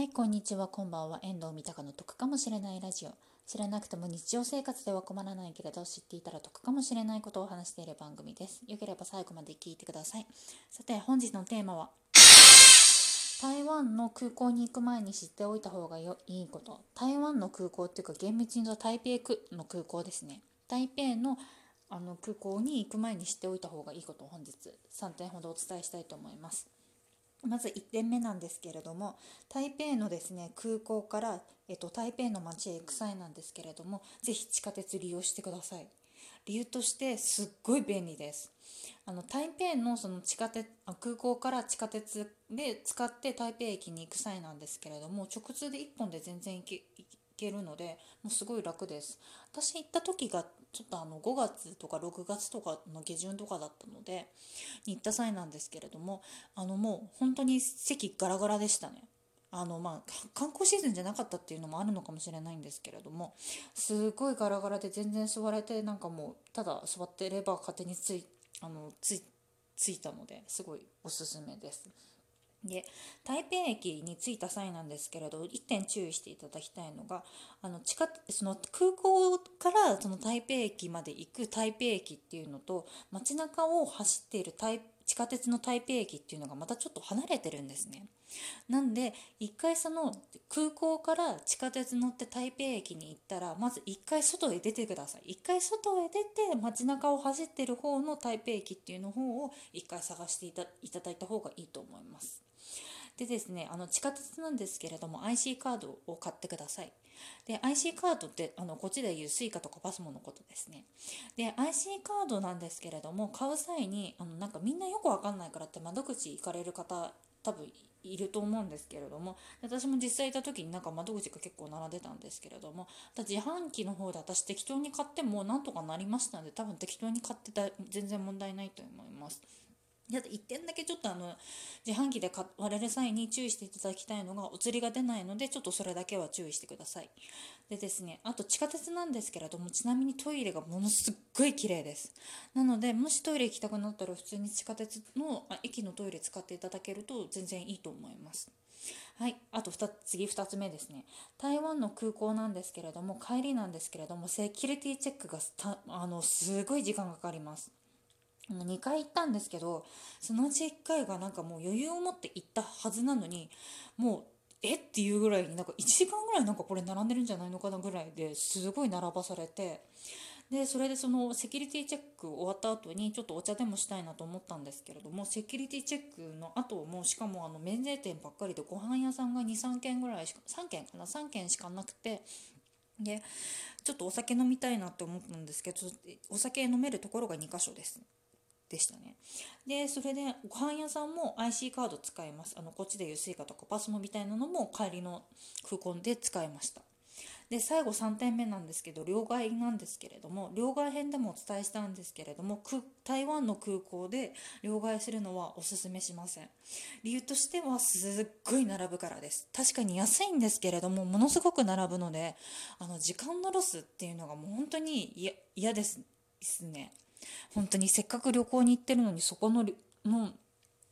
はい、こんにちは、こんばんは。遠藤三鷹の得かもしれないラジオ。知らなくても日常生活では困らないけれど、知っていたら得かもしれないことを話している番組です。よければ最後まで聞いてください。さて、本日のテーマは、台湾の空港に行く前に知っておいた方がよいいこと。台湾の空港っていうか、厳密に言うと台北区の空港ですね。台北のあの空港に行く前に知っておいた方がいいことを本日3点ほどお伝えしたいと思います。まず1点目なんですけれども台北のですね空港から、えっと、台北の街へ行く際なんですけれどもぜひ地下鉄利用してください。理由としてすっごい便利です。あの台北のその地下鉄空港から地下鉄で使って台北駅に行く際なんですけれども直通で1本で全然行けけるのでもうすごい楽です私行った時がちょっとあの5月とか6月とかの下旬とかだったので行った際なんですけれどもあのもう本当に席ガラガラでしたねあのまあ観光シーズンじゃなかったっていうのもあるのかもしれないんですけれどもすごいガラガラで全然座れてなんかもうただ座ってれば勝手についあのついついたのですごいおすすめです。で台北駅に着いた際なんですけれど1点注意していただきたいのがあの地下その空港からその台北駅まで行く台北駅っていうのと街中を走っている台地下鉄の台北駅っていうのがまたちょっと離れてるんですね。なんで一回その空港から地下鉄乗って台北駅に行ったらまず一回外へ出てください一回外へ出て街中を走ってる方の台北駅っていうの方を一回探していただいた方がいいと思いますでですねあの地下鉄なんですけれども IC カードを買ってくださいで IC カードってあのこっちでいう Suica とか PASMO のことですねで IC カードなんですけれども買う際にあのなんかみんなよくわかんないからって窓口行かれる方多分いると思うんですけれども私も実際いた時になんか窓口が結構並んでたんですけれども自販機の方で私適当に買ってもなんとかなりましたので多分適当に買ってた全然問題ないと思います。で1点だけちょっとあの自販機で買われる際に注意していただきたいのがお釣りが出ないのでちょっとそれだけは注意してください。でですねあと地下鉄なんですけれどもちなみにトイレがものすっごい綺麗です。なのでもしトイレ行きたくなったら普通に地下鉄のあ駅のトイレ使っていただけると全然いいと思います。はい、あと2次2つ目ですね。台湾の空港なんですけれども帰りなんですけれどもセキュリティチェックがあのすごい時間がかかります。2回行ったんですけどそのうち1回がなんかもう余裕を持って行ったはずなのにもうえっていうぐらいになんか1時間ぐらいなんかこれ並んでるんじゃないのかなぐらいですごい並ばされてでそれでそのセキュリティチェック終わった後にちょっとお茶でもしたいなと思ったんですけれどもセキュリティチェックの後もしかもあの免税店ばっかりでご飯屋さんが23軒ぐらいしか3軒かな3軒しかなくてでちょっとお酒飲みたいなって思ったんですけどお酒飲めるところが2箇所です。でしたね。で、それでご飯屋さんも IC カード使います。あの、こっちでいう Suica とかパスモみたいなのも帰りの空港で使いました。で、最後3点目なんですけど、両替なんですけれども、両替編でもお伝えしたんですけれども、台湾の空港で両替するのはおすすめしません。理由としてはすっごい並ぶからです。確かに安いんですけれども、ものすごく並ぶので、あの、時間のロスっていうのがもう本当に嫌ですね。本当にせっかく旅行に行ってるのにそこのの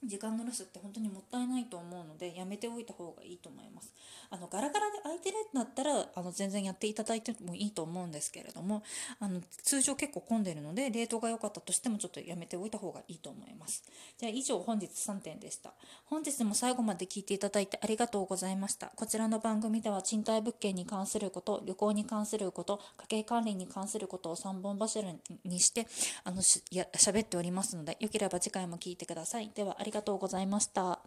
時間のロスって本当にもったいないと思うのでやめておいた方がいいと思います。あのガラガラで空いてるんだったらあの全然やっていただいてもいいと思うんですけれどもあの通常結構混んでるのでレートが良かったとしてもちょっとやめておいた方がいいと思います。じゃあ以上本日3点でした。本日も最後まで聞いていただいてありがとうございました。こちらの番組では賃貸物件に関すること旅行に関すること家計管理に関することを3本柱にしてあのしや喋っておりますのでよければ次回も聞いてください。ではありありがとうございました。